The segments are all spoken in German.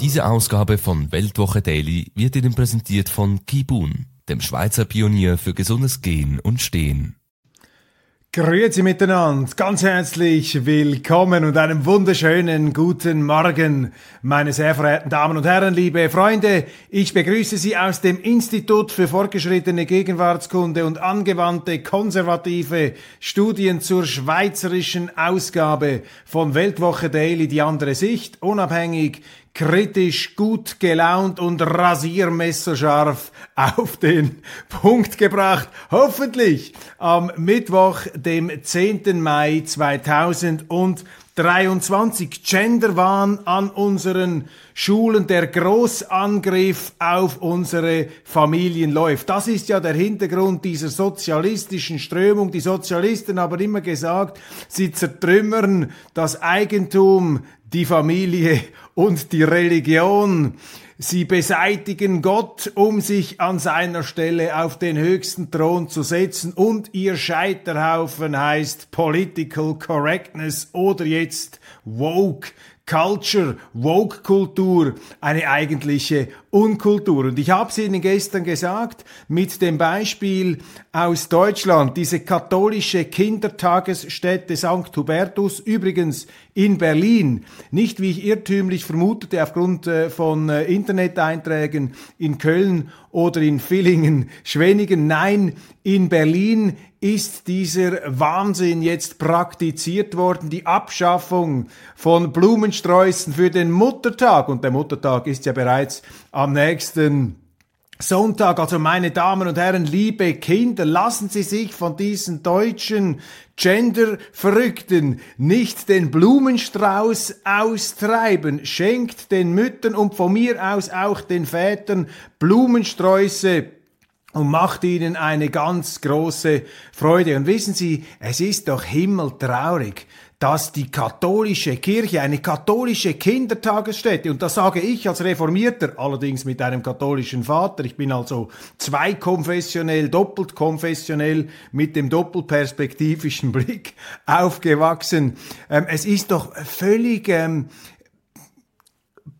Diese Ausgabe von Weltwoche Daily wird Ihnen präsentiert von Kibun, dem Schweizer Pionier für gesundes Gehen und Stehen. Grüezi miteinander, ganz herzlich willkommen und einen wunderschönen guten Morgen, meine sehr verehrten Damen und Herren, liebe Freunde. Ich begrüße Sie aus dem Institut für fortgeschrittene Gegenwartskunde und angewandte konservative Studien zur schweizerischen Ausgabe von Weltwoche Daily, die andere Sicht, unabhängig, kritisch, gut gelaunt und rasiermesserscharf auf den Punkt gebracht. Hoffentlich am Mittwoch, dem 10. Mai 2023. Genderwahn an unseren Schulen, der Großangriff auf unsere Familien läuft. Das ist ja der Hintergrund dieser sozialistischen Strömung. Die Sozialisten haben immer gesagt, sie zertrümmern das Eigentum, die Familie und die Religion. Sie beseitigen Gott, um sich an seiner Stelle auf den höchsten Thron zu setzen und ihr Scheiterhaufen heißt Political Correctness oder jetzt Woke Culture, Woke-Kultur, eine eigentliche Unkultur. Und ich habe es Ihnen gestern gesagt, mit dem Beispiel aus Deutschland, diese katholische Kindertagesstätte St. Hubertus, übrigens in Berlin, nicht wie ich irrtümlich vermutete aufgrund äh, von äh, Interneteinträgen in Köln oder in Villingen, Schwenningen, nein, in Berlin ist dieser Wahnsinn jetzt praktiziert worden, die Abschaffung von Blumensträußen für den Muttertag. Und der Muttertag ist ja bereits am nächsten Sonntag, also meine Damen und Herren, liebe Kinder, lassen Sie sich von diesen deutschen Gender-Verrückten nicht den Blumenstrauß austreiben. Schenkt den Müttern und von mir aus auch den Vätern Blumensträuße und macht ihnen eine ganz große Freude. Und wissen Sie, es ist doch himmeltraurig, dass die katholische Kirche, eine katholische Kindertagesstätte, und das sage ich als Reformierter, allerdings mit einem katholischen Vater, ich bin also zweikonfessionell, doppelt konfessionell, mit dem doppelperspektivischen Blick aufgewachsen. Ähm, es ist doch völlig ähm,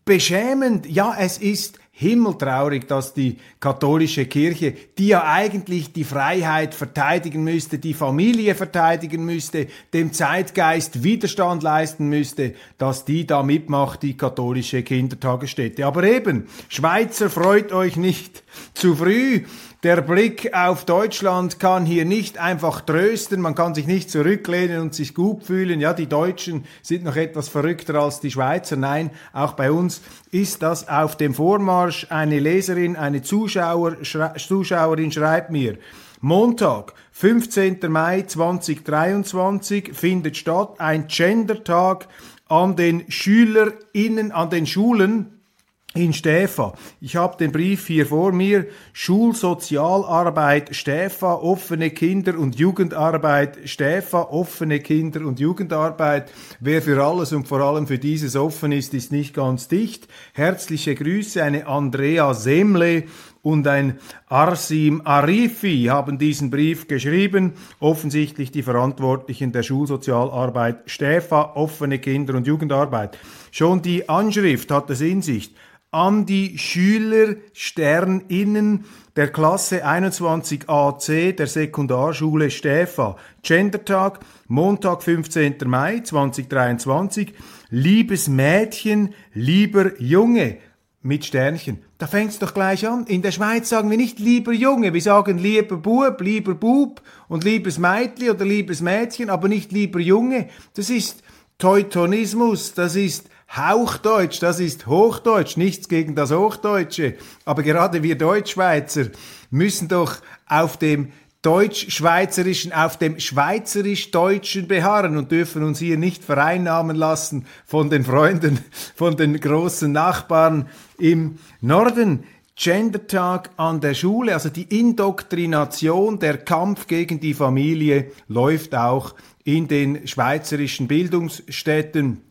beschämend, ja, es ist himmeltraurig, dass die katholische Kirche, die ja eigentlich die Freiheit verteidigen müsste, die Familie verteidigen müsste, dem Zeitgeist Widerstand leisten müsste, dass die da mitmacht, die katholische Kindertagesstätte. Aber eben, Schweizer freut euch nicht zu früh. Der Blick auf Deutschland kann hier nicht einfach trösten, man kann sich nicht zurücklehnen und sich gut fühlen. Ja, die Deutschen sind noch etwas verrückter als die Schweizer. Nein, auch bei uns ist das auf dem Vormarsch. Eine Leserin, eine Zuschauer, Schre Zuschauerin schreibt mir, Montag, 15. Mai 2023 findet statt ein Gendertag an den SchülerInnen, an den Schulen in Stäfa. Ich habe den Brief hier vor mir. Schulsozialarbeit Stäfa, offene Kinder- und Jugendarbeit Stäfa, offene Kinder- und Jugendarbeit. Wer für alles und vor allem für dieses offen ist, ist nicht ganz dicht. Herzliche Grüße, eine Andrea Semle und ein Arsim Arifi haben diesen Brief geschrieben. Offensichtlich die Verantwortlichen der Schulsozialarbeit Stäfa, offene Kinder- und Jugendarbeit. Schon die Anschrift hat es in sich an die Schüler SternInnen der Klasse 21AC der Sekundarschule Stäfa. Gendertag, Montag, 15. Mai 2023. Liebes Mädchen, lieber Junge mit Sternchen. Da fängt's doch gleich an. In der Schweiz sagen wir nicht lieber Junge, wir sagen lieber Bub, lieber Bub und liebes Mädchen oder liebes Mädchen, aber nicht lieber Junge. Das ist Teutonismus, das ist Hauchdeutsch, das ist Hochdeutsch, nichts gegen das Hochdeutsche. Aber gerade wir Deutschschweizer müssen doch auf dem Deutsch-Schweizerischen, auf dem Schweizerisch-Deutschen beharren und dürfen uns hier nicht vereinnahmen lassen von den Freunden, von den großen Nachbarn im Norden. Gendertag an der Schule, also die Indoktrination, der Kampf gegen die Familie läuft auch in den schweizerischen Bildungsstätten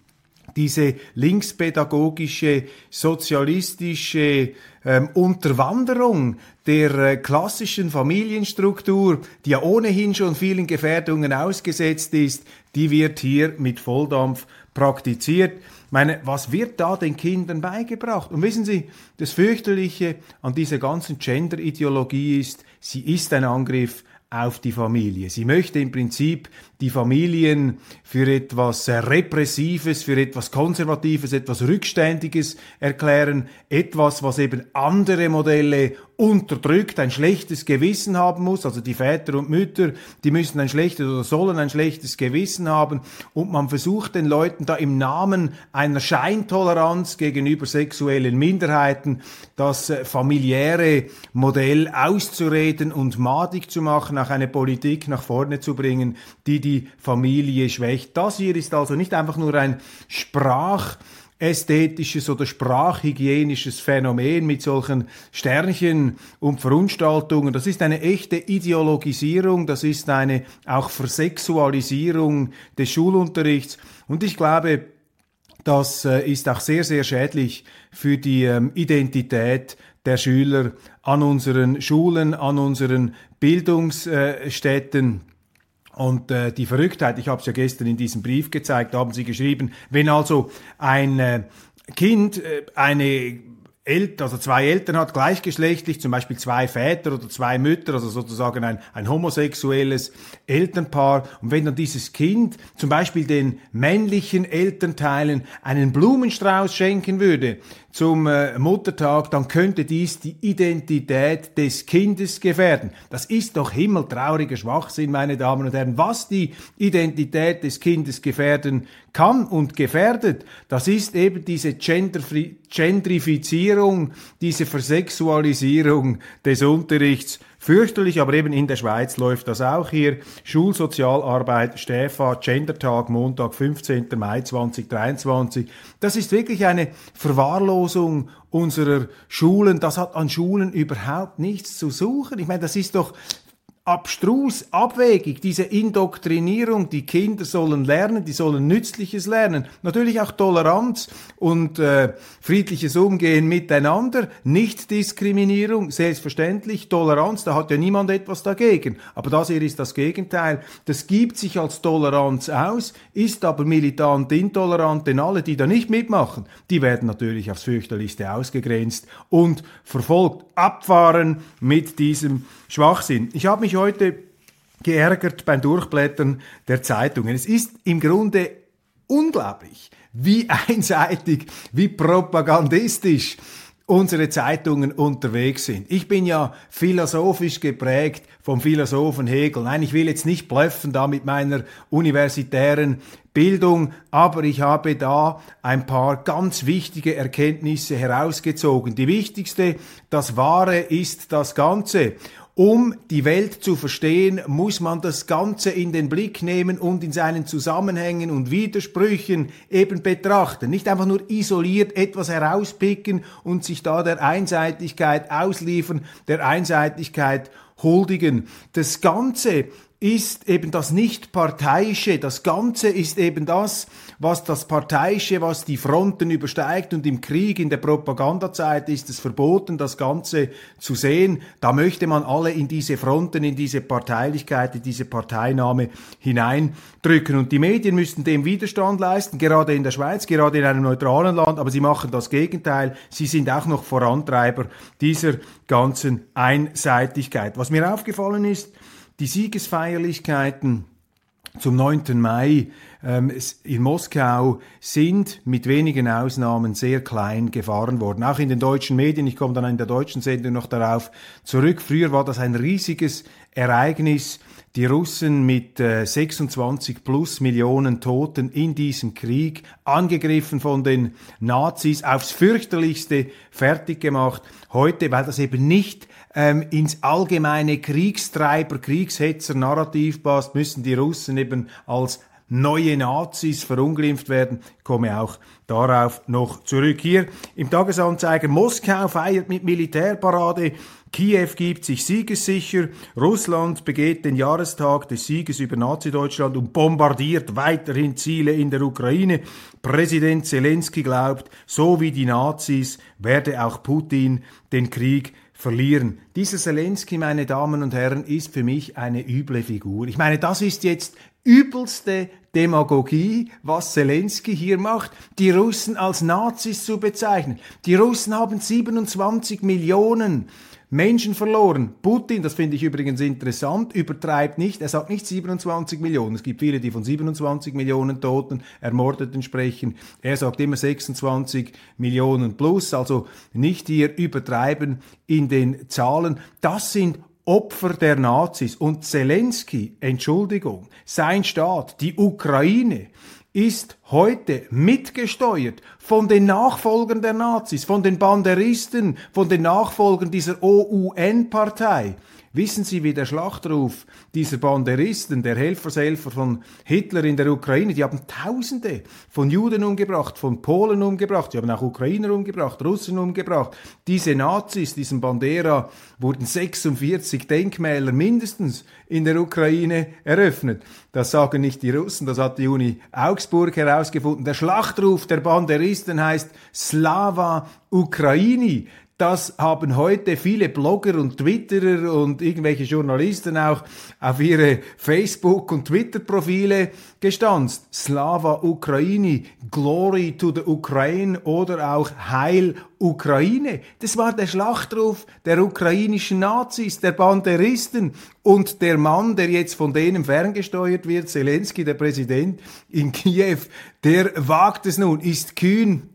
diese linkspädagogische, sozialistische ähm, Unterwanderung der äh, klassischen Familienstruktur, die ja ohnehin schon vielen Gefährdungen ausgesetzt ist, die wird hier mit Volldampf praktiziert. Meine, was wird da den Kindern beigebracht? Und wissen Sie, das fürchterliche an dieser ganzen Gender-Ideologie ist, sie ist ein Angriff auf die Familie. Sie möchte im Prinzip die Familien für etwas Repressives, für etwas Konservatives, etwas Rückständiges erklären, etwas, was eben andere Modelle unterdrückt, ein schlechtes Gewissen haben muss, also die Väter und Mütter, die müssen ein schlechtes oder sollen ein schlechtes Gewissen haben und man versucht den Leuten da im Namen einer Scheintoleranz gegenüber sexuellen Minderheiten das äh, familiäre Modell auszureden und madig zu machen, auch eine Politik nach vorne zu bringen, die die Familie schwächt. Das hier ist also nicht einfach nur ein Sprach, ästhetisches oder sprachhygienisches Phänomen mit solchen Sternchen und Verunstaltungen. Das ist eine echte Ideologisierung, das ist eine auch Versexualisierung des Schulunterrichts. Und ich glaube, das äh, ist auch sehr, sehr schädlich für die ähm, Identität der Schüler an unseren Schulen, an unseren Bildungsstätten. Und äh, die Verrücktheit, ich habe es ja gestern in diesem Brief gezeigt, haben Sie geschrieben, wenn also ein äh, Kind äh, eine Eltern, also zwei Eltern hat, gleichgeschlechtlich, zum Beispiel zwei Väter oder zwei Mütter, also sozusagen ein, ein homosexuelles Elternpaar. Und wenn dann dieses Kind zum Beispiel den männlichen Elternteilen einen Blumenstrauß schenken würde, zum äh, Muttertag, dann könnte dies die Identität des Kindes gefährden. Das ist doch himmeltrauriger Schwachsinn, meine Damen und Herren. Was die Identität des Kindes gefährden kann und gefährdet, das ist eben diese Gendrifizierung, diese Versexualisierung des Unterrichts Fürchterlich, aber eben in der Schweiz läuft das auch hier. Schulsozialarbeit, Stäfa, Gendertag, Montag, 15. Mai 2023. Das ist wirklich eine Verwahrlosung unserer Schulen. Das hat an Schulen überhaupt nichts zu suchen. Ich meine, das ist doch abstrus, abwegig, diese Indoktrinierung, die Kinder sollen lernen, die sollen Nützliches lernen, natürlich auch Toleranz und äh, friedliches Umgehen miteinander, Nicht-Diskriminierung, selbstverständlich, Toleranz, da hat ja niemand etwas dagegen, aber das hier ist das Gegenteil, das gibt sich als Toleranz aus, ist aber militant intolerant, denn alle, die da nicht mitmachen, die werden natürlich aufs fürchterlichste ausgegrenzt und verfolgt, abfahren mit diesem Schwachsinn. Ich habe mich heute geärgert beim Durchblättern der Zeitungen. Es ist im Grunde unglaublich, wie einseitig, wie propagandistisch unsere Zeitungen unterwegs sind. Ich bin ja philosophisch geprägt vom Philosophen Hegel. Nein, ich will jetzt nicht blöffen da mit meiner universitären Bildung, aber ich habe da ein paar ganz wichtige Erkenntnisse herausgezogen. Die wichtigste, das Wahre ist das Ganze. Um die Welt zu verstehen, muss man das Ganze in den Blick nehmen und in seinen Zusammenhängen und Widersprüchen eben betrachten. Nicht einfach nur isoliert etwas herauspicken und sich da der Einseitigkeit ausliefern, der Einseitigkeit huldigen. Das Ganze ist eben das Nicht-Parteiische. Das Ganze ist eben das, was das Parteiische, was die Fronten übersteigt. Und im Krieg, in der Propagandazeit ist es verboten, das Ganze zu sehen. Da möchte man alle in diese Fronten, in diese Parteilichkeit, in diese Parteinahme hineindrücken. Und die Medien müssten dem Widerstand leisten, gerade in der Schweiz, gerade in einem neutralen Land. Aber sie machen das Gegenteil. Sie sind auch noch Vorantreiber dieser ganzen Einseitigkeit. Was mir aufgefallen ist, die Siegesfeierlichkeiten zum 9. Mai ähm, in Moskau sind mit wenigen Ausnahmen sehr klein gefahren worden. Auch in den deutschen Medien, ich komme dann in der deutschen Sendung noch darauf zurück. Früher war das ein riesiges Ereignis. Die Russen mit äh, 26 plus Millionen Toten in diesem Krieg, angegriffen von den Nazis, aufs fürchterlichste fertig gemacht. Heute, weil das eben nicht ähm, ins allgemeine Kriegstreiber, Kriegshetzer-Narrativ passt, müssen die Russen eben als neue Nazis verunglimpft werden. Ich komme auch darauf noch zurück. Hier im Tagesanzeiger Moskau feiert mit Militärparade. Kiew gibt sich siegessicher. Russland begeht den Jahrestag des Sieges über Nazi-Deutschland und bombardiert weiterhin Ziele in der Ukraine. Präsident Zelensky glaubt, so wie die Nazis werde auch Putin den Krieg verlieren. Dieser Zelensky, meine Damen und Herren, ist für mich eine üble Figur. Ich meine, das ist jetzt übelste Demagogie, was Zelensky hier macht, die Russen als Nazis zu bezeichnen. Die Russen haben 27 Millionen Menschen verloren. Putin, das finde ich übrigens interessant, übertreibt nicht. Er sagt nicht 27 Millionen. Es gibt viele, die von 27 Millionen Toten, Ermordeten sprechen. Er sagt immer 26 Millionen plus. Also nicht hier übertreiben in den Zahlen. Das sind Opfer der Nazis. Und Zelensky, Entschuldigung, sein Staat, die Ukraine, ist heute mitgesteuert von den Nachfolgern der Nazis, von den Banderisten, von den Nachfolgern dieser OUN-Partei. Wissen Sie, wie der Schlachtruf dieser Banderisten, der Helfershelfer von Hitler in der Ukraine, die haben Tausende von Juden umgebracht, von Polen umgebracht, die haben auch Ukrainer umgebracht, Russen umgebracht. Diese Nazis, diesen Bandera, wurden 46 Denkmäler mindestens in der Ukraine eröffnet. Das sagen nicht die Russen, das hat die Uni Augsburg herausgefunden. Der Schlachtruf der Banderisten heißt Slava Ukraini. Das haben heute viele Blogger und Twitterer und irgendwelche Journalisten auch auf ihre Facebook- und Twitter-Profile gestanzt. Slava Ukraini, Glory to the Ukraine oder auch Heil Ukraine. Das war der Schlachtruf der ukrainischen Nazis, der Banderisten und der Mann, der jetzt von denen ferngesteuert wird, Zelensky, der Präsident in Kiew, der wagt es nun, ist kühn,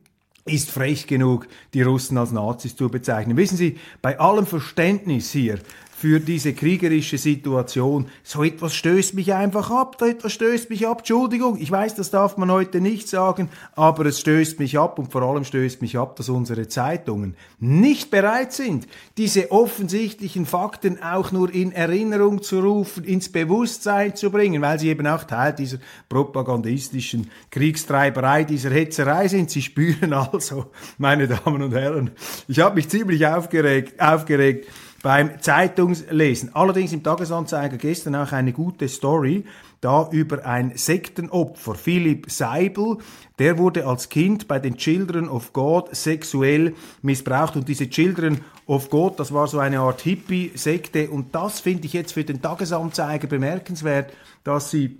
ist frech genug, die Russen als Nazis zu bezeichnen. Wissen Sie, bei allem Verständnis hier für diese kriegerische Situation. So etwas stößt mich einfach ab, so etwas stößt mich ab. Entschuldigung, ich weiß, das darf man heute nicht sagen, aber es stößt mich ab und vor allem stößt mich ab, dass unsere Zeitungen nicht bereit sind, diese offensichtlichen Fakten auch nur in Erinnerung zu rufen, ins Bewusstsein zu bringen, weil sie eben auch Teil dieser propagandistischen Kriegstreiberei, dieser Hetzerei sind. Sie spüren also, meine Damen und Herren, ich habe mich ziemlich aufgeregt, aufgeregt beim Zeitungslesen. Allerdings im Tagesanzeiger gestern auch eine gute Story, da über ein Sektenopfer, Philipp Seibel, der wurde als Kind bei den Children of God sexuell missbraucht. Und diese Children of God, das war so eine Art Hippie-Sekte. Und das finde ich jetzt für den Tagesanzeiger bemerkenswert, dass sie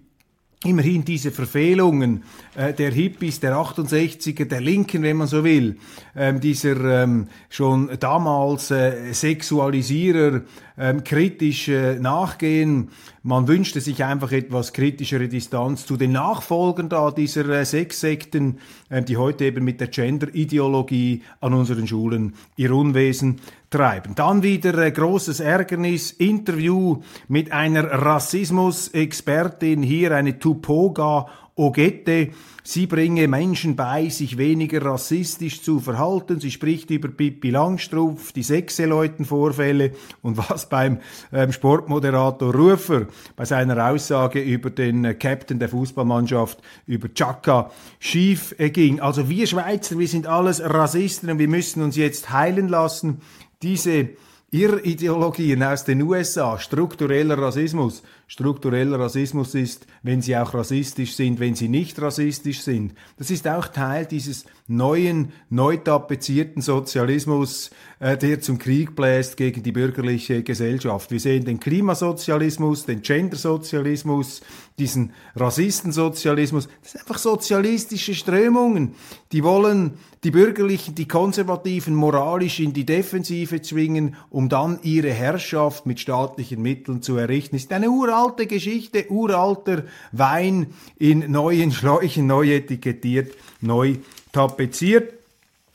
immerhin diese Verfehlungen äh, der Hippies, der 68er, der Linken, wenn man so will, ähm, dieser ähm, schon damals äh, Sexualisierer ähm, kritisch äh, nachgehen. Man wünschte sich einfach etwas kritischere Distanz zu den Nachfolgern da dieser äh, Sexsekten, äh, die heute eben mit der Gender-Ideologie an unseren Schulen ihr Unwesen treiben. Dann wieder äh, großes Ärgernis, Interview mit einer Rassismus-Expertin, hier eine Tupoga Ogette. Sie bringe Menschen bei, sich weniger rassistisch zu verhalten. Sie spricht über Pippi Langstrumpf, die Sechseleuten-Vorfälle und was beim ähm, Sportmoderator Rufer bei seiner Aussage über den äh, Captain der Fußballmannschaft, über Chaka, schief äh, ging. Also wir Schweizer, wir sind alles Rassisten und wir müssen uns jetzt heilen lassen diese Irrideologien aus den USA, struktureller Rassismus. Struktureller Rassismus ist, wenn sie auch rassistisch sind, wenn sie nicht rassistisch sind. Das ist auch Teil dieses neuen, neu tapezierten Sozialismus, äh, der zum Krieg bläst gegen die bürgerliche Gesellschaft. Wir sehen den Klimasozialismus, den Gendersozialismus, diesen Rassistensozialismus. Das sind einfach sozialistische Strömungen. Die wollen die Bürgerlichen, die Konservativen moralisch in die Defensive zwingen, um dann ihre Herrschaft mit staatlichen Mitteln zu errichten. Das ist eine uralte Geschichte, uralter Wein in neuen Schläuchen, neu etikettiert, neu tapeziert.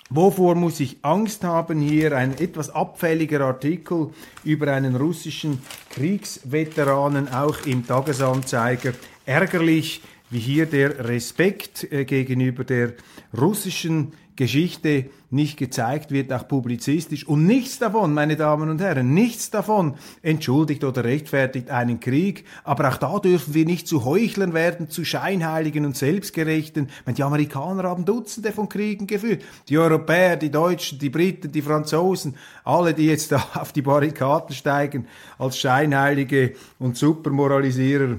Wovor muss ich Angst haben? Hier ein etwas abfälliger Artikel über einen russischen Kriegsveteranen, auch im Tagesanzeiger. Ärgerlich, wie hier der Respekt äh, gegenüber der russischen Geschichte nicht gezeigt wird, auch publizistisch. Und nichts davon, meine Damen und Herren, nichts davon entschuldigt oder rechtfertigt einen Krieg. Aber auch da dürfen wir nicht zu Heuchlern werden, zu Scheinheiligen und Selbstgerechten. Die Amerikaner haben Dutzende von Kriegen geführt. Die Europäer, die Deutschen, die Briten, die Franzosen, alle, die jetzt da auf die Barrikaden steigen als Scheinheilige und Supermoralisierer.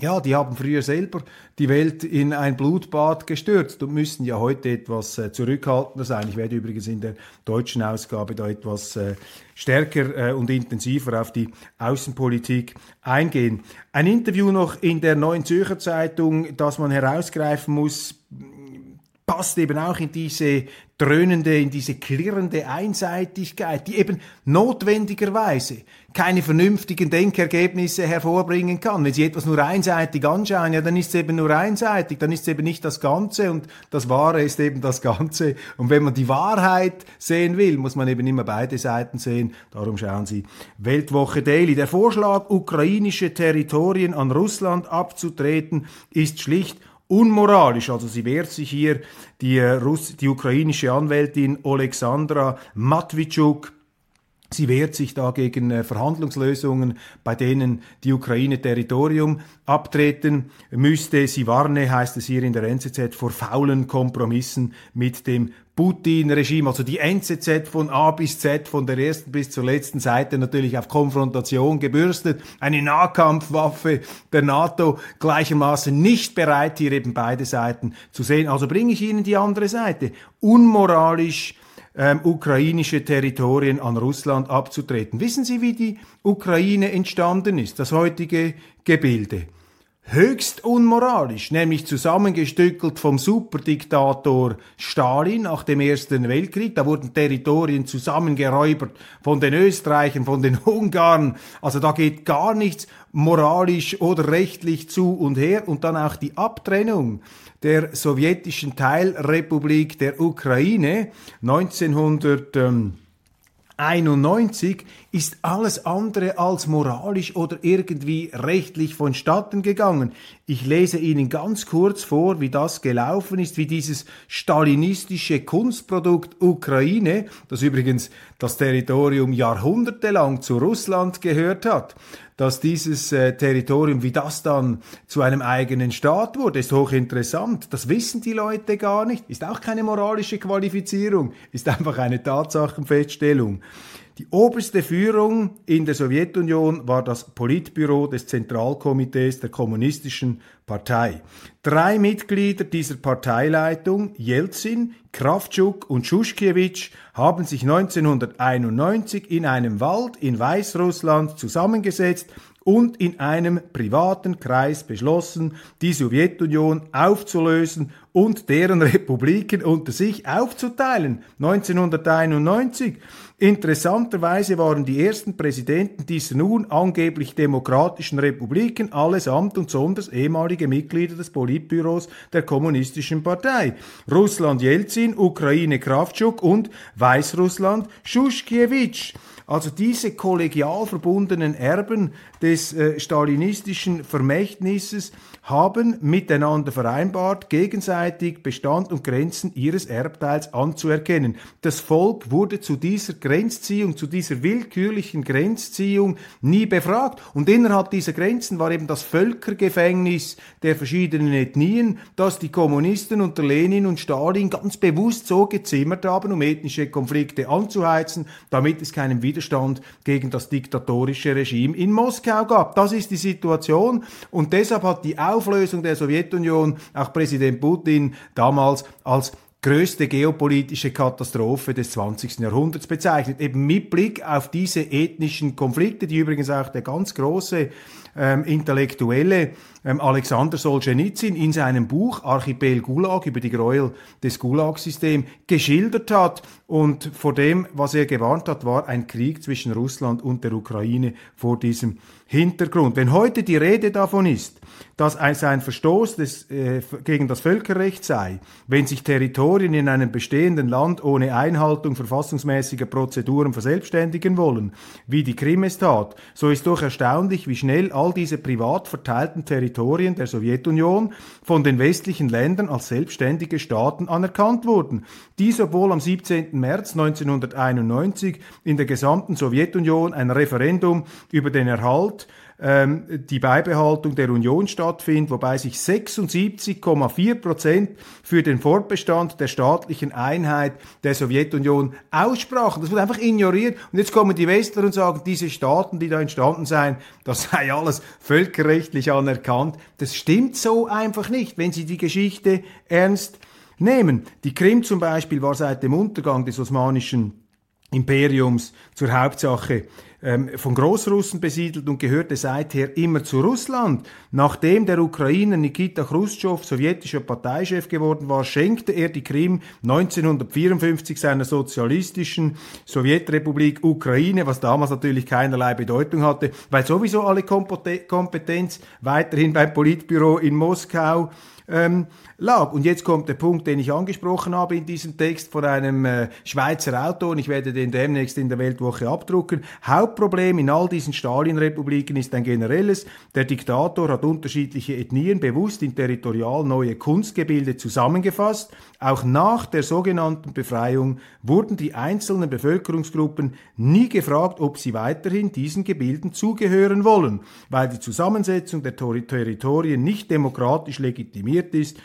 Ja, die haben früher selber die Welt in ein Blutbad gestürzt und müssen ja heute etwas äh, zurückhaltender sein. Ich werde übrigens in der deutschen Ausgabe da etwas äh, stärker äh, und intensiver auf die Außenpolitik eingehen. Ein Interview noch in der Neuen Zürcher Zeitung, das man herausgreifen muss, passt eben auch in diese dröhnende, in diese klirrende Einseitigkeit, die eben notwendigerweise keine vernünftigen Denkergebnisse hervorbringen kann. Wenn Sie etwas nur einseitig anschauen, ja, dann ist es eben nur einseitig, dann ist es eben nicht das Ganze und das Wahre ist eben das Ganze. Und wenn man die Wahrheit sehen will, muss man eben immer beide Seiten sehen. Darum schauen Sie Weltwoche Daily. Der Vorschlag, ukrainische Territorien an Russland abzutreten, ist schlicht unmoralisch. Also sie wehrt sich hier, die, äh, Russ die ukrainische Anwältin Alexandra Matwitschuk, Sie wehrt sich da gegen äh, Verhandlungslösungen, bei denen die Ukraine Territorium abtreten müsste. Sie warne, heißt es hier in der NZZ, vor faulen Kompromissen mit dem Putin-Regime, also die NZZ von A bis Z, von der ersten bis zur letzten Seite natürlich auf Konfrontation gebürstet, eine Nahkampfwaffe der NATO gleichermaßen nicht bereit, hier eben beide Seiten zu sehen. Also bringe ich Ihnen die andere Seite. Unmoralisch, ähm, ukrainische Territorien an Russland abzutreten. Wissen Sie, wie die Ukraine entstanden ist, das heutige Gebilde? Höchst unmoralisch, nämlich zusammengestückelt vom Superdiktator Stalin nach dem Ersten Weltkrieg. Da wurden Territorien zusammengeräubert von den Österreichern, von den Ungarn. Also da geht gar nichts moralisch oder rechtlich zu und her. Und dann auch die Abtrennung der sowjetischen Teilrepublik der Ukraine 1900. Ähm, 91 ist alles andere als moralisch oder irgendwie rechtlich vonstatten gegangen. Ich lese Ihnen ganz kurz vor, wie das gelaufen ist, wie dieses stalinistische Kunstprodukt Ukraine, das übrigens das Territorium jahrhundertelang zu Russland gehört hat, dass dieses äh, Territorium, wie das dann zu einem eigenen Staat wurde, ist hochinteressant. Das wissen die Leute gar nicht. Ist auch keine moralische Qualifizierung, ist einfach eine Tatsachenfeststellung. Die oberste Führung in der Sowjetunion war das Politbüro des Zentralkomitees der Kommunistischen Partei. Drei Mitglieder dieser Parteileitung, Jelzin, Kravtschuk und Schuschkiewicz, haben sich 1991 in einem Wald in Weißrussland zusammengesetzt und in einem privaten Kreis beschlossen, die Sowjetunion aufzulösen und deren Republiken unter sich aufzuteilen. 1991. Interessanterweise waren die ersten Präsidenten dieser nun angeblich demokratischen Republiken allesamt und sonders ehemalige Mitglieder des Politbüros der Kommunistischen Partei. Russland Jelzin, Ukraine Kravtschuk und Weißrussland Schuschkiewicz. Also diese kollegial verbundenen Erben des äh, stalinistischen Vermächtnisses haben miteinander vereinbart, gegenseitig Bestand und Grenzen ihres Erbteils anzuerkennen. Das Volk wurde zu dieser Grenzziehung, zu dieser willkürlichen Grenzziehung nie befragt. Und innerhalb dieser Grenzen war eben das Völkergefängnis der verschiedenen Ethnien, das die Kommunisten unter Lenin und Stalin ganz bewusst so gezimmert haben, um ethnische Konflikte anzuheizen, damit es keinen Widerstand Widerstand gegen das diktatorische Regime in Moskau gab. Das ist die Situation und deshalb hat die Auflösung der Sowjetunion auch Präsident Putin damals als größte geopolitische Katastrophe des 20. Jahrhunderts bezeichnet. Eben mit Blick auf diese ethnischen Konflikte, die übrigens auch der ganz große ähm, Intellektuelle ähm, Alexander Solzhenitsyn in seinem Buch Archipel Gulag über die Gräuel des Gulag-Systems geschildert hat. Und vor dem, was er gewarnt hat, war ein Krieg zwischen Russland und der Ukraine vor diesem Hintergrund. Wenn heute die Rede davon ist, dass es ein Verstoß des, äh, gegen das Völkerrecht sei, wenn sich Territorien in einem bestehenden Land ohne Einhaltung verfassungsmäßiger Prozeduren verselbstständigen wollen, wie die Krim es tat, so ist doch erstaunlich, wie schnell all diese privat verteilten Territorien der Sowjetunion von den westlichen Ländern als selbstständige Staaten anerkannt wurden. Dies obwohl am 17. März 1991 in der gesamten Sowjetunion ein Referendum über den Erhalt ähm, die Beibehaltung der Union stattfindet, wobei sich 76,4 Prozent für den Fortbestand der staatlichen Einheit der Sowjetunion aussprachen. Das wurde einfach ignoriert. Und jetzt kommen die Westler und sagen, diese Staaten, die da entstanden seien, das sei alles völkerrechtlich anerkannt. Das stimmt so einfach nicht, wenn Sie die Geschichte ernst nehmen. Die Krim zum Beispiel war seit dem Untergang des osmanischen Imperiums zur Hauptsache ähm, von Großrussen besiedelt und gehörte seither immer zu Russland. Nachdem der Ukrainer Nikita Khrushchev sowjetischer Parteichef geworden war, schenkte er die Krim 1954 seiner sozialistischen Sowjetrepublik Ukraine, was damals natürlich keinerlei Bedeutung hatte, weil sowieso alle Kompetenz weiterhin beim Politbüro in Moskau ähm, lag. Und jetzt kommt der Punkt, den ich angesprochen habe in diesem Text von einem äh, Schweizer Autor, und ich werde den demnächst in der Weltwoche abdrucken. Hauptproblem in all diesen Stalin-Republiken ist ein generelles. Der Diktator hat unterschiedliche Ethnien bewusst in territorial neue Kunstgebilde zusammengefasst. Auch nach der sogenannten Befreiung wurden die einzelnen Bevölkerungsgruppen nie gefragt, ob sie weiterhin diesen Gebilden zugehören wollen, weil die Zusammensetzung der Territorien nicht demokratisch legitimiert ist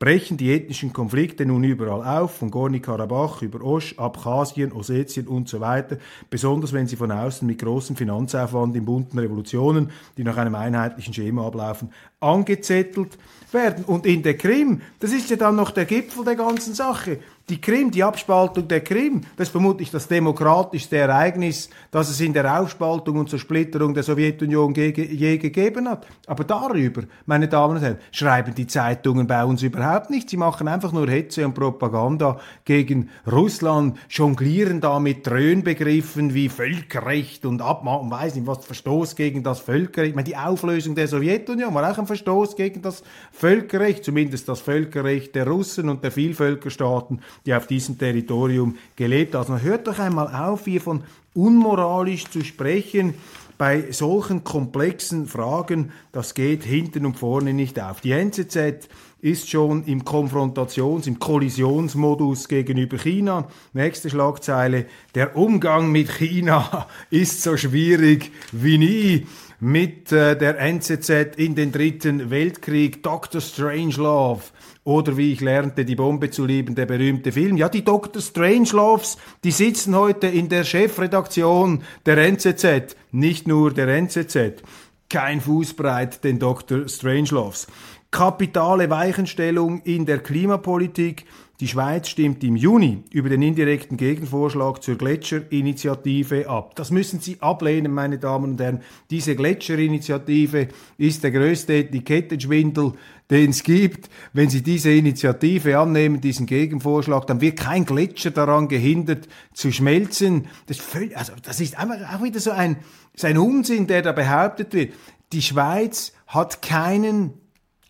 brechen die ethnischen Konflikte nun überall auf, von Gorni-Karabach über Osch, Abchasien, Ossetien und so weiter, besonders wenn sie von außen mit großem Finanzaufwand in bunten Revolutionen, die nach einem einheitlichen Schema ablaufen, angezettelt werden. Und in der Krim, das ist ja dann noch der Gipfel der ganzen Sache. Die Krim, die Abspaltung der Krim, das ist vermutlich das demokratischste Ereignis, das es in der Aufspaltung und Zersplitterung der Sowjetunion je, gegeben hat. Aber darüber, meine Damen und Herren, schreiben die Zeitungen bei uns überhaupt nicht. Sie machen einfach nur Hetze und Propaganda gegen Russland, jonglieren da mit Dröhnbegriffen wie Völkerrecht und Abmachung, weiß nicht was, Verstoß gegen das Völkerrecht. Ich meine, die Auflösung der Sowjetunion war auch ein Verstoß gegen das Völkerrecht, zumindest das Völkerrecht der Russen und der Vielvölkerstaaten die auf diesem Territorium gelebt haben. Also hört doch einmal auf, hier von unmoralisch zu sprechen bei solchen komplexen Fragen, das geht hinten und vorne nicht auf. Die NZZ ist schon im Konfrontations-, im Kollisionsmodus gegenüber China. Nächste Schlagzeile. Der Umgang mit China ist so schwierig wie nie. Mit äh, der NZZ in den dritten Weltkrieg. Dr. Strangelove oder wie ich lernte, die Bombe zu lieben, der berühmte Film. Ja, die Dr. Strangeloves, die sitzen heute in der Chefredaktion der NZZ, nicht nur der NZZ. Kein Fußbreit den Dr. Strangeloves. Kapitale Weichenstellung in der Klimapolitik. Die Schweiz stimmt im Juni über den indirekten Gegenvorschlag zur Gletscherinitiative ab. Das müssen Sie ablehnen, meine Damen und Herren. Diese Gletscherinitiative ist der größte Etikettenschwindel, den es gibt. Wenn Sie diese Initiative annehmen, diesen Gegenvorschlag, dann wird kein Gletscher daran gehindert zu schmelzen. Das ist, völlig, also das ist einfach auch wieder so ein, so ein Unsinn, der da behauptet wird. Die Schweiz hat keinen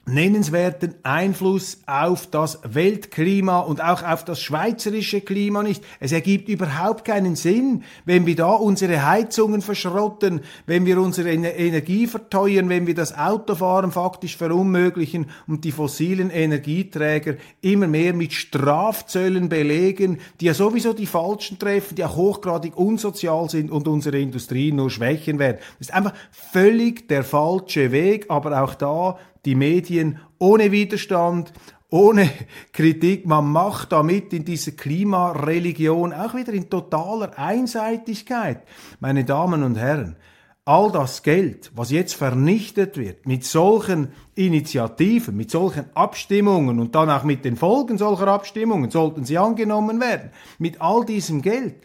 nennenswerten Einfluss auf das Weltklima und auch auf das schweizerische Klima nicht. Es ergibt überhaupt keinen Sinn, wenn wir da unsere Heizungen verschrotten, wenn wir unsere Energie verteuern, wenn wir das Autofahren faktisch verunmöglichen und die fossilen Energieträger immer mehr mit Strafzöllen belegen, die ja sowieso die Falschen treffen, die ja hochgradig unsozial sind und unsere Industrie nur schwächen werden. Das ist einfach völlig der falsche Weg, aber auch da die Medien ohne Widerstand, ohne Kritik. Man macht damit in dieser Klimareligion auch wieder in totaler Einseitigkeit. Meine Damen und Herren, all das Geld, was jetzt vernichtet wird, mit solchen Initiativen, mit solchen Abstimmungen und dann auch mit den Folgen solcher Abstimmungen, sollten sie angenommen werden, mit all diesem Geld,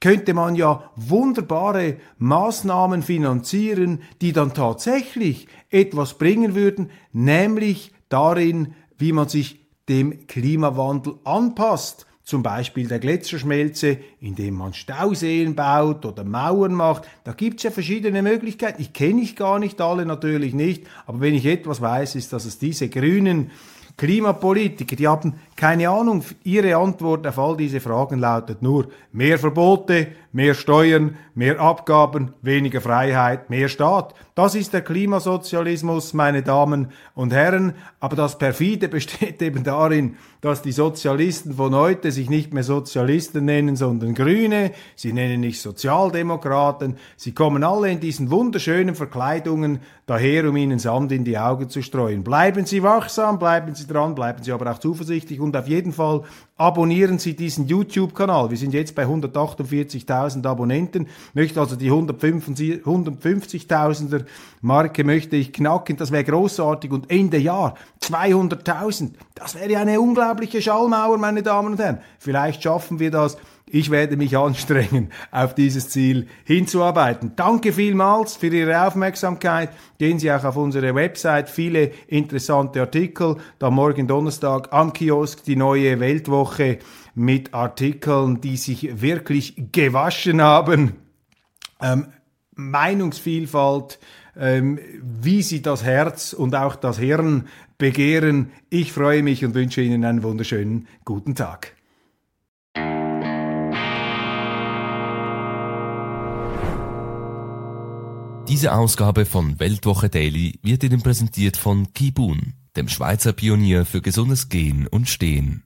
könnte man ja wunderbare Maßnahmen finanzieren, die dann tatsächlich etwas bringen würden, nämlich darin, wie man sich dem Klimawandel anpasst zum Beispiel der Gletscherschmelze, indem man Stauseen baut oder Mauern macht. Da gibt's ja verschiedene Möglichkeiten. Ich kenne ich gar nicht alle natürlich nicht, aber wenn ich etwas weiß, ist, dass es diese grünen Klimapolitiker, die haben keine Ahnung. Ihre Antwort auf all diese Fragen lautet nur mehr Verbote, mehr Steuern, mehr Abgaben, weniger Freiheit, mehr Staat. Das ist der Klimasozialismus, meine Damen und Herren. Aber das perfide besteht eben darin, dass die Sozialisten von heute sich nicht mehr Sozialisten nennen, sondern Grüne. Sie nennen nicht Sozialdemokraten. Sie kommen alle in diesen wunderschönen Verkleidungen daher, um ihnen Sand in die Augen zu streuen. Bleiben Sie wachsam, bleiben Sie dran, bleiben Sie aber auch zuversichtlich und auf jeden Fall abonnieren Sie diesen YouTube-Kanal. Wir sind jetzt bei 148.000 Abonnenten, möchte also die 150.000er Marke möchte ich knacken, das wäre großartig und Ende Jahr 200.000, das wäre eine unglaubliche Schallmauer, meine Damen und Herren. Vielleicht schaffen wir das ich werde mich anstrengen, auf dieses Ziel hinzuarbeiten. Danke vielmals für Ihre Aufmerksamkeit. Gehen Sie auch auf unsere Website. Viele interessante Artikel. Da morgen Donnerstag am Kiosk die neue Weltwoche mit Artikeln, die sich wirklich gewaschen haben. Ähm, Meinungsvielfalt, ähm, wie sie das Herz und auch das Hirn begehren. Ich freue mich und wünsche Ihnen einen wunderschönen guten Tag. Diese Ausgabe von Weltwoche Daily wird Ihnen präsentiert von Kibun, dem Schweizer Pionier für gesundes Gehen und Stehen.